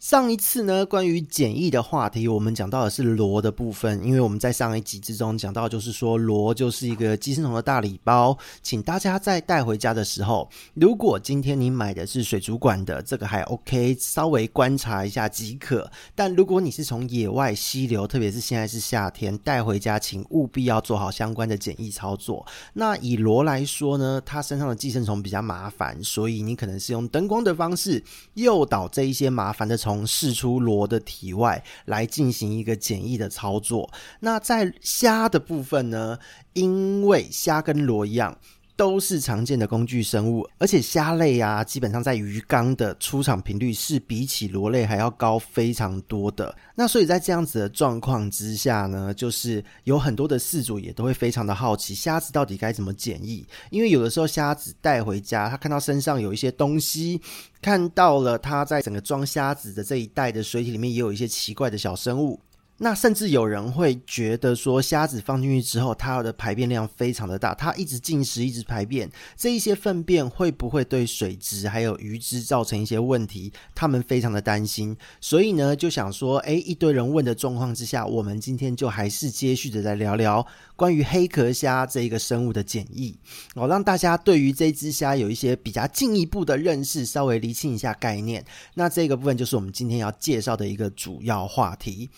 上一次呢，关于检疫的话题，我们讲到的是螺的部分，因为我们在上一集之中讲到，就是说螺就是一个寄生虫的大礼包，请大家在带回家的时候，如果今天你买的是水族馆的，这个还 OK，稍微观察一下即可。但如果你是从野外溪流，特别是现在是夏天带回家，请务必要做好相关的检疫操作。那以螺来说呢，它身上的寄生虫比较麻烦，所以你可能是用灯光的方式诱导这一些麻烦的虫。从试出螺的体外来进行一个简易的操作。那在虾的部分呢？因为虾跟螺一样。都是常见的工具生物，而且虾类啊，基本上在鱼缸的出场频率是比起螺类还要高非常多的。那所以在这样子的状况之下呢，就是有很多的饲主也都会非常的好奇，虾子到底该怎么检疫？因为有的时候虾子带回家，他看到身上有一些东西，看到了他在整个装虾子的这一袋的水体里面也有一些奇怪的小生物。那甚至有人会觉得说，虾子放进去之后，它的排便量非常的大，它一直进食，一直排便，这一些粪便会不会对水质还有鱼只造成一些问题？他们非常的担心，所以呢，就想说，诶，一堆人问的状况之下，我们今天就还是接续的来聊聊关于黑壳虾这一个生物的简易，哦，让大家对于这只虾有一些比较进一步的认识，稍微厘清一下概念。那这个部分就是我们今天要介绍的一个主要话题。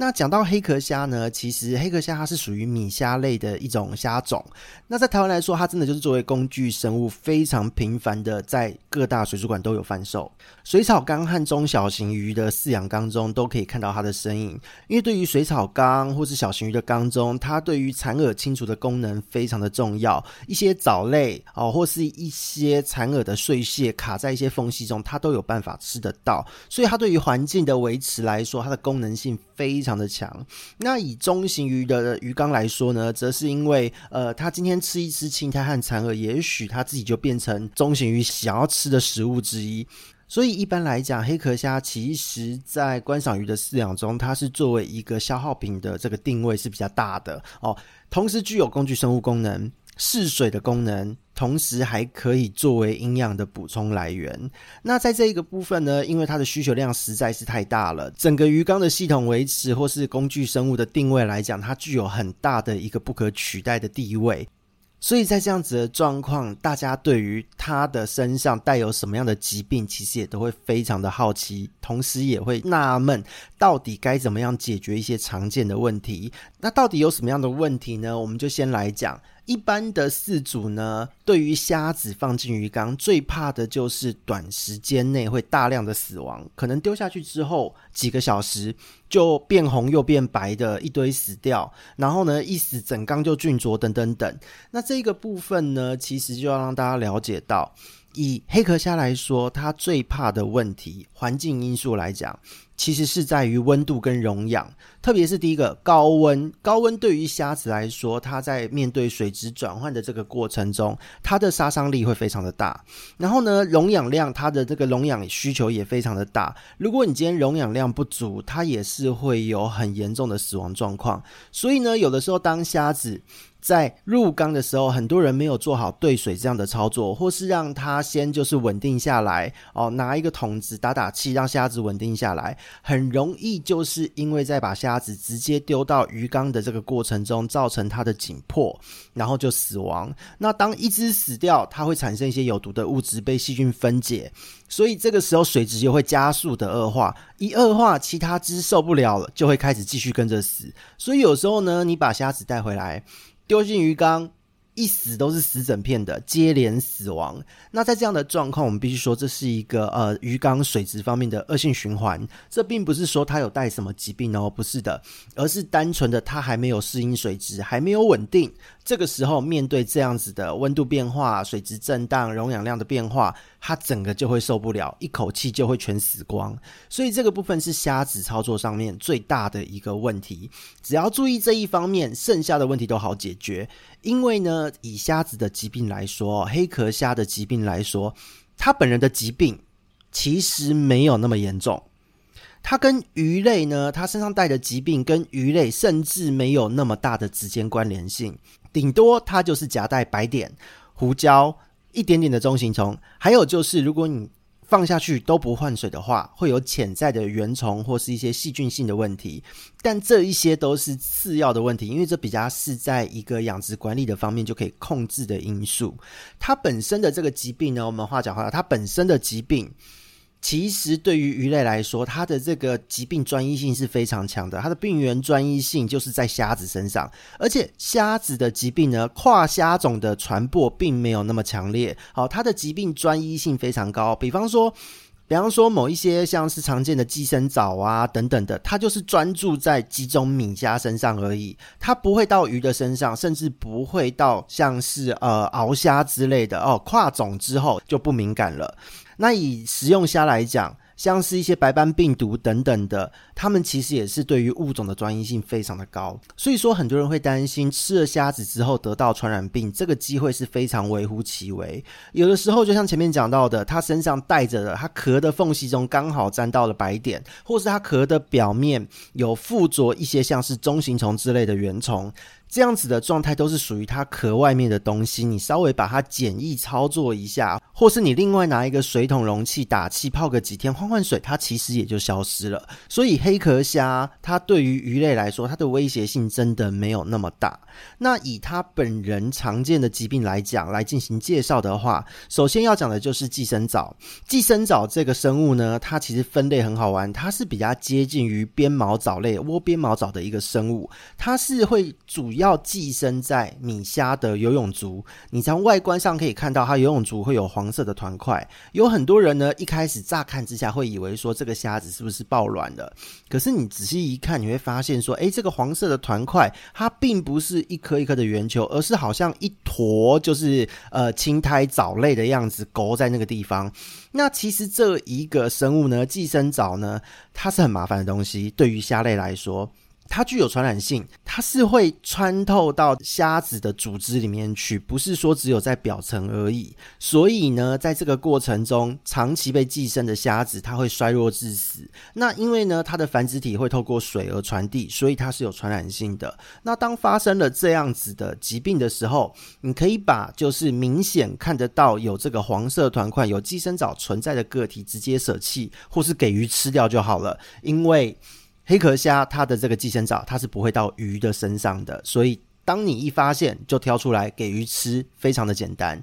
那讲到黑壳虾呢，其实黑壳虾它是属于米虾类的一种虾种。那在台湾来说，它真的就是作为工具生物，非常频繁的在各大水族馆都有贩售。水草缸和中小型鱼的饲养缸中都可以看到它的身影。因为对于水草缸或是小型鱼的缸中，它对于残饵清除的功能非常的重要。一些藻类哦，或是一些残饵的碎屑卡在一些缝隙中，它都有办法吃得到。所以它对于环境的维持来说，它的功能性非。常常的强。那以中型鱼的鱼缸来说呢，则是因为呃，它今天吃一吃青苔和残饵，也许它自己就变成中型鱼想要吃的食物之一。所以一般来讲，黑壳虾其实在观赏鱼的饲养中，它是作为一个消耗品的这个定位是比较大的哦，同时具有工具生物功能。试水的功能，同时还可以作为营养的补充来源。那在这一个部分呢，因为它的需求量实在是太大了，整个鱼缸的系统维持或是工具生物的定位来讲，它具有很大的一个不可取代的地位。所以在这样子的状况，大家对于它的身上带有什么样的疾病，其实也都会非常的好奇，同时也会纳闷，到底该怎么样解决一些常见的问题。那到底有什么样的问题呢？我们就先来讲。一般的饲主呢，对于虾子放进鱼缸，最怕的就是短时间内会大量的死亡，可能丢下去之后几个小时就变红又变白的一堆死掉，然后呢，一死整缸就菌浊等等等。那这个部分呢，其实就要让大家了解到，以黑壳虾来说，它最怕的问题，环境因素来讲。其实是在于温度跟溶氧，特别是第一个高温。高温对于虾子来说，它在面对水质转换的这个过程中，它的杀伤力会非常的大。然后呢，溶氧量，它的这个溶氧需求也非常的大。如果你今天溶氧量不足，它也是会有很严重的死亡状况。所以呢，有的时候当虾子在入缸的时候，很多人没有做好兑水这样的操作，或是让它先就是稳定下来哦，拿一个桶子打打气，让虾子稳定下来。很容易就是因为在把虾子直接丢到鱼缸的这个过程中，造成它的紧迫，然后就死亡。那当一只死掉，它会产生一些有毒的物质被细菌分解，所以这个时候水质又会加速的恶化。一恶化，其他只受不了了，就会开始继续跟着死。所以有时候呢，你把虾子带回来，丢进鱼缸。一死都是死整片的，接连死亡。那在这样的状况，我们必须说这是一个呃鱼缸水质方面的恶性循环。这并不是说它有带什么疾病哦，不是的，而是单纯的它还没有适应水质，还没有稳定。这个时候面对这样子的温度变化、水质震荡、溶氧量的变化，它整个就会受不了，一口气就会全死光。所以这个部分是虾子操作上面最大的一个问题。只要注意这一方面，剩下的问题都好解决。因为呢，以虾子的疾病来说，黑壳虾的疾病来说，它本人的疾病其实没有那么严重。它跟鱼类呢，它身上带的疾病跟鱼类甚至没有那么大的直接关联性，顶多它就是夹带白点、胡椒、一点点的中型虫，还有就是如果你放下去都不换水的话，会有潜在的原虫或是一些细菌性的问题，但这一些都是次要的问题，因为这比较是在一个养殖管理的方面就可以控制的因素。它本身的这个疾病呢，我们话讲回来，它本身的疾病。其实对于鱼类来说，它的这个疾病专一性是非常强的，它的病原专一性就是在虾子身上，而且虾子的疾病呢，跨虾种的传播并没有那么强烈。好，它的疾病专一性非常高，比方说，比方说某一些像是常见的寄生藻啊等等的，它就是专注在几种米虾身上而已，它不会到鱼的身上，甚至不会到像是呃螯虾之类的哦，跨种之后就不敏感了。那以食用虾来讲，像是一些白斑病毒等等的，它们其实也是对于物种的专一性非常的高。所以说，很多人会担心吃了虾子之后得到传染病，这个机会是非常微乎其微。有的时候，就像前面讲到的，它身上带着的，它壳的缝隙中刚好沾到了白点，或是它壳的表面有附着一些像是中型虫之类的原虫。这样子的状态都是属于它壳外面的东西，你稍微把它简易操作一下，或是你另外拿一个水桶容器打气泡个几天换换水，它其实也就消失了。所以黑壳虾它对于鱼类来说，它的威胁性真的没有那么大。那以它本人常见的疾病来讲，来进行介绍的话，首先要讲的就是寄生藻。寄生藻这个生物呢，它其实分类很好玩，它是比较接近于鞭毛藻类窝鞭毛藻的一个生物，它是会主要寄生在米虾的游泳足，你从外观上可以看到它游泳足会有黄色的团块。有很多人呢，一开始乍看之下会以为说这个虾子是不是抱卵的？可是你仔细一看，你会发现说，诶，这个黄色的团块它并不是一颗一颗的圆球，而是好像一坨，就是呃青苔藻类的样子勾在那个地方。那其实这一个生物呢，寄生藻呢，它是很麻烦的东西，对于虾类来说。它具有传染性，它是会穿透到虾子的组织里面去，不是说只有在表层而已。所以呢，在这个过程中，长期被寄生的虾子，它会衰弱致死。那因为呢，它的繁殖体会透过水而传递，所以它是有传染性的。那当发生了这样子的疾病的时候，你可以把就是明显看得到有这个黄色团块、有寄生藻存在的个体直接舍弃，或是给鱼吃掉就好了，因为。黑壳虾它的这个寄生藻，它是不会到鱼的身上的，所以当你一发现就挑出来给鱼吃，非常的简单。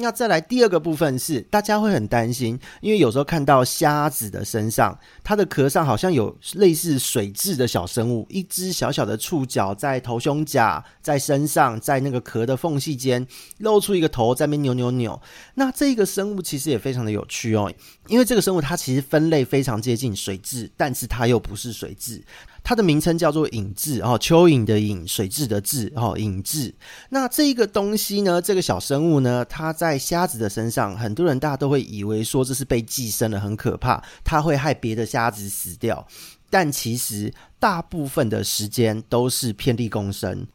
那再来第二个部分是，大家会很担心，因为有时候看到虾子的身上，它的壳上好像有类似水蛭的小生物，一只小小的触角在头胸甲，在身上，在那个壳的缝隙间露出一个头，在那边扭扭扭。那这个生物其实也非常的有趣哦，因为这个生物它其实分类非常接近水蛭，但是它又不是水蛭。它的名称叫做隐蛭哦，蚯蚓的蚓，水蛭的蛭哦，隐蛭。那这个东西呢，这个小生物呢，它在虾子的身上，很多人大家都会以为说这是被寄生了，很可怕，它会害别的虾子死掉。但其实大部分的时间都是遍地共生。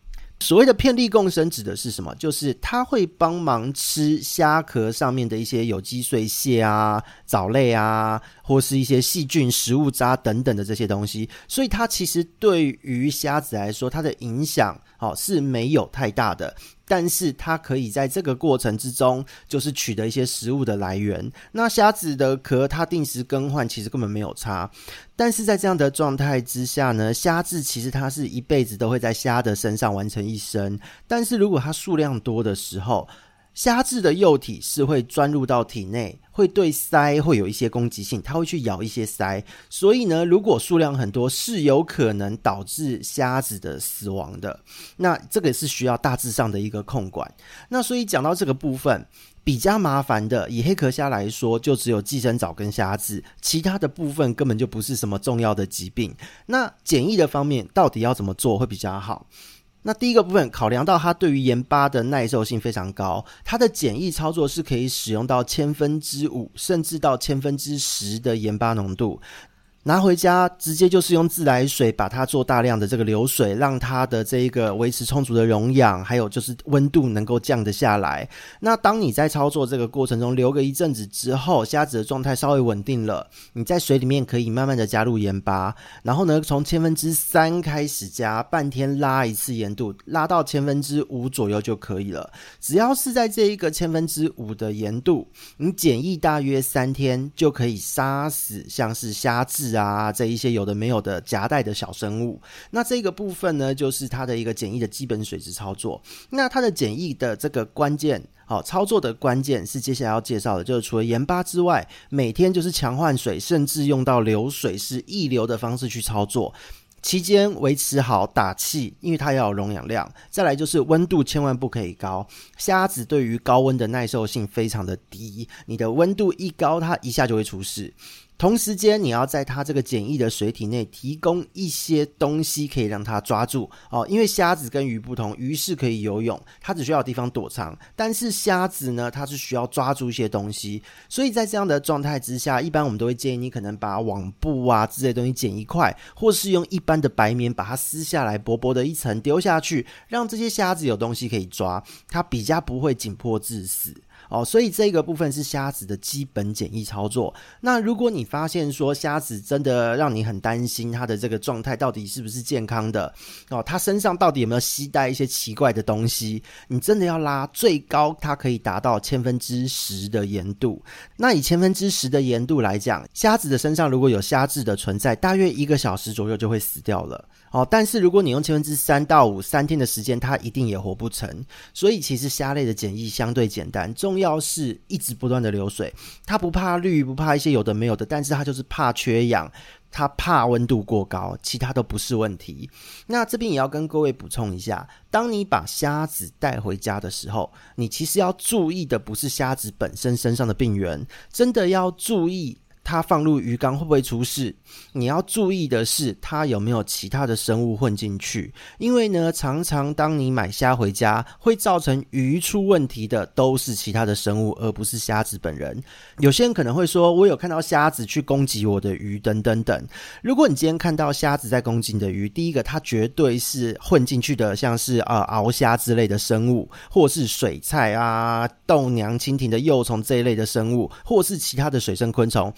所谓的遍地共生指的是什么？就是它会帮忙吃虾壳上面的一些有机碎屑啊、藻类啊，或是一些细菌、食物渣等等的这些东西。所以它其实对于虾子来说，它的影响哦是没有太大的。但是它可以在这个过程之中，就是取得一些食物的来源。那虾子的壳它定时更换，其实根本没有差。但是在这样的状态之下呢，虾子其实它是一辈子都会在虾的身上完成一生。但是如果它数量多的时候，虾稚的幼体是会钻入到体内，会对鳃会有一些攻击性，它会去咬一些鳃。所以呢，如果数量很多，是有可能导致虾子的死亡的。那这个是需要大致上的一个控管。那所以讲到这个部分比较麻烦的，以黑壳虾来说，就只有寄生藻跟虾子，其他的部分根本就不是什么重要的疾病。那检疫的方面到底要怎么做会比较好？那第一个部分，考量到它对于盐巴的耐受性非常高，它的简易操作是可以使用到千分之五，甚至到千分之十的盐巴浓度。拿回家直接就是用自来水把它做大量的这个流水，让它的这一个维持充足的溶氧，还有就是温度能够降得下来。那当你在操作这个过程中留个一阵子之后，虾子的状态稍微稳定了，你在水里面可以慢慢的加入盐巴，然后呢从千分之三开始加，半天拉一次盐度，拉到千分之五左右就可以了。只要是在这一个千分之五的盐度，你检疫大约三天就可以杀死像是虾子啊，这一些有的没有的夹带的小生物，那这个部分呢，就是它的一个简易的基本水质操作。那它的简易的这个关键，好、操作的关键是接下来要介绍的，就是除了盐巴之外，每天就是强换水，甚至用到流水式溢流的方式去操作。期间维持好打气，因为它要有溶氧量。再来就是温度千万不可以高，虾子对于高温的耐受性非常的低，你的温度一高，它一下就会出事。同时间，你要在它这个简易的水体内提供一些东西，可以让它抓住哦。因为虾子跟鱼不同，鱼是可以游泳，它只需要有地方躲藏；但是虾子呢，它是需要抓住一些东西。所以在这样的状态之下，一般我们都会建议你可能把网布啊之类东西剪一块，或是用一般的白棉把它撕下来，薄薄的一层丢下去，让这些虾子有东西可以抓，它比较不会紧迫致死。哦，所以这个部分是虾子的基本简易操作。那如果你发现说虾子真的让你很担心它的这个状态到底是不是健康的哦，它身上到底有没有携带一些奇怪的东西？你真的要拉最高，它可以达到千分之十的盐度。那以千分之十的盐度来讲，虾子的身上如果有虾质的存在，大约一个小时左右就会死掉了。哦，但是如果你用千分之三到五，三天的时间，它一定也活不成。所以其实虾类的检疫相对简单，重要是一直不断的流水。它不怕绿，不怕一些有的没有的，但是它就是怕缺氧，它怕温度过高，其他都不是问题。那这边也要跟各位补充一下，当你把虾子带回家的时候，你其实要注意的不是虾子本身身上的病原，真的要注意。它放入鱼缸会不会出事？你要注意的是，它有没有其他的生物混进去。因为呢，常常当你买虾回家，会造成鱼出问题的，都是其他的生物，而不是虾子本人。有些人可能会说，我有看到虾子去攻击我的鱼，等等等。如果你今天看到虾子在攻击你的鱼，第一个，它绝对是混进去的，像是呃螯虾之类的生物，或是水菜啊、豆娘蜻蜓的幼虫这一类的生物，或是其他的水生昆虫。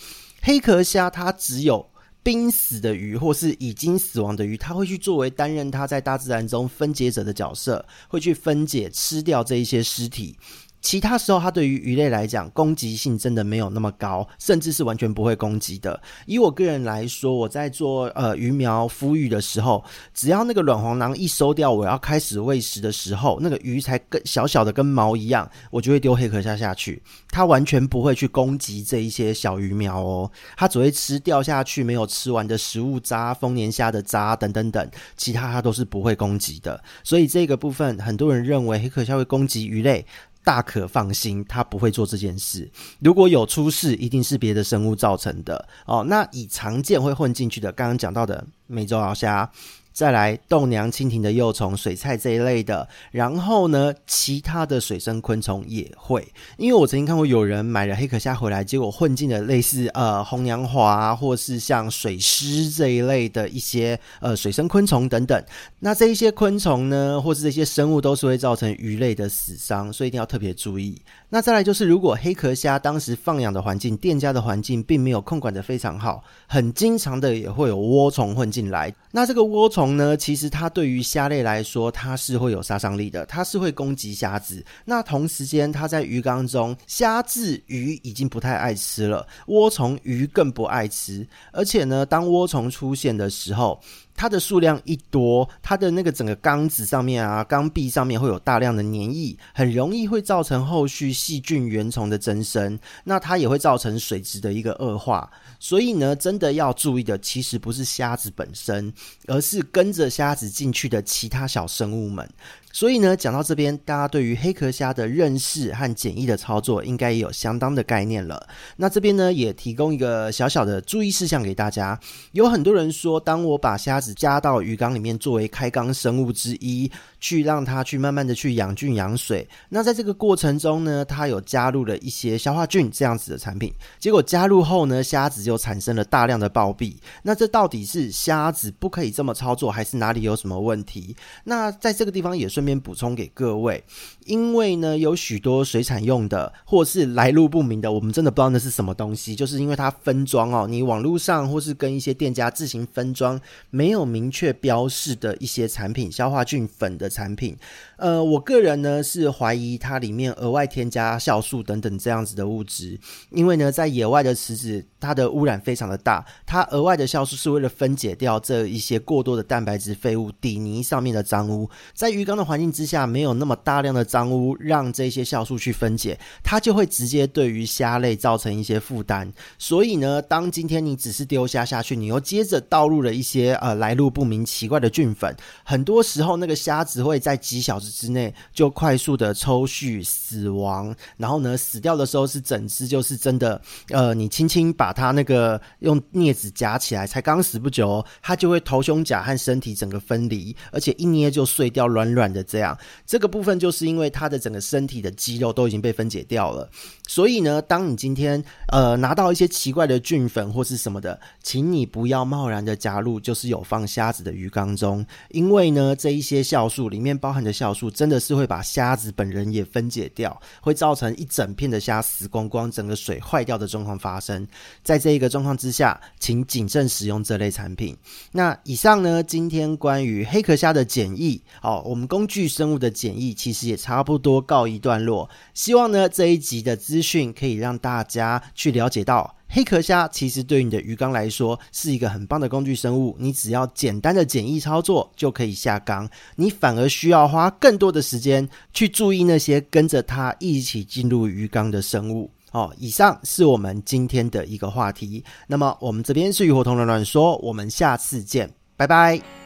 黑壳虾它只有濒死的鱼或是已经死亡的鱼，它会去作为担任它在大自然中分解者的角色，会去分解吃掉这一些尸体。其他时候，它对于鱼类来讲，攻击性真的没有那么高，甚至是完全不会攻击的。以我个人来说，我在做呃鱼苗孵育的时候，只要那个卵黄囊一收掉，我要开始喂食的时候，那个鱼才跟小小的跟毛一样，我就会丢黑壳虾下去。它完全不会去攻击这一些小鱼苗哦，它只会吃掉下去没有吃完的食物渣、丰年虾的渣等等等，其他它都是不会攻击的。所以这个部分，很多人认为黑壳虾会攻击鱼类。大可放心，他不会做这件事。如果有出事，一定是别的生物造成的哦。那以常见会混进去的，刚刚讲到的美洲螯虾。再来豆娘蜻蜓的幼虫、水菜这一类的，然后呢，其他的水生昆虫也会。因为我曾经看过有人买了黑壳虾回来，结果混进了类似呃红娘华或是像水狮这一类的一些呃水生昆虫等等。那这一些昆虫呢，或是这些生物都是会造成鱼类的死伤，所以一定要特别注意。那再来就是，如果黑壳虾当时放养的环境、店家的环境并没有控管的非常好，很经常的也会有涡虫混进来。那这个涡虫呢，其实它对于虾类来说，它是会有杀伤力的，它是会攻击虾子。那同时间，它在鱼缸中，虾子鱼已经不太爱吃了，涡虫鱼更不爱吃。而且呢，当涡虫出现的时候，它的数量一多，它的那个整个缸子上面啊，缸壁上面会有大量的粘液，很容易会造成后续细菌、原虫的增生。那它也会造成水质的一个恶化。所以呢，真的要注意的，其实不是虾子本身，而是跟着虾子进去的其他小生物们。所以呢，讲到这边，大家对于黑壳虾的认识和简易的操作，应该也有相当的概念了。那这边呢，也提供一个小小的注意事项给大家。有很多人说，当我把虾子加到鱼缸里面，作为开缸生物之一，去让它去慢慢的去养菌养水。那在这个过程中呢，它有加入了一些消化菌这样子的产品，结果加入后呢，虾子就产生了大量的暴毙。那这到底是虾子不可以这么操作，还是哪里有什么问题？那在这个地方也顺便补充给各位。因为呢，有许多水产用的，或是来路不明的，我们真的不知道那是什么东西。就是因为它分装哦，你网络上或是跟一些店家自行分装，没有明确标示的一些产品，消化菌粉的产品。呃，我个人呢是怀疑它里面额外添加酵素等等这样子的物质。因为呢，在野外的池子，它的污染非常的大，它额外的酵素是为了分解掉这一些过多的蛋白质废物、底泥上面的脏污，在鱼缸的环境之下，没有那么大量的。脏污让这些酵素去分解，它就会直接对于虾类造成一些负担。所以呢，当今天你只是丢虾下去，你又接着倒入了一些呃来路不明、奇怪的菌粉，很多时候那个虾只会在几小时之内就快速的抽蓄死亡。然后呢，死掉的时候是整只，就是真的呃，你轻轻把它那个用镊子夹起来，才刚死不久哦，它就会头胸甲和身体整个分离，而且一捏就碎掉，软软的这样。这个部分就是因为。因为它的整个身体的肌肉都已经被分解掉了，所以呢，当你今天呃拿到一些奇怪的菌粉或是什么的，请你不要贸然的加入，就是有放虾子的鱼缸中，因为呢，这一些酵素里面包含的酵素真的是会把虾子本人也分解掉，会造成一整片的虾死光光，整个水坏掉的状况发生。在这一个状况之下，请谨慎使用这类产品。那以上呢，今天关于黑壳虾的检疫，哦，我们工具生物的检疫其实也差。不多告一段落，希望呢这一集的资讯可以让大家去了解到，黑壳虾其实对你的鱼缸来说是一个很棒的工具生物。你只要简单的简易操作就可以下缸，你反而需要花更多的时间去注意那些跟着它一起进入鱼缸的生物。哦，以上是我们今天的一个话题。那么我们这边是鱼活通乱乱说，我们下次见，拜拜。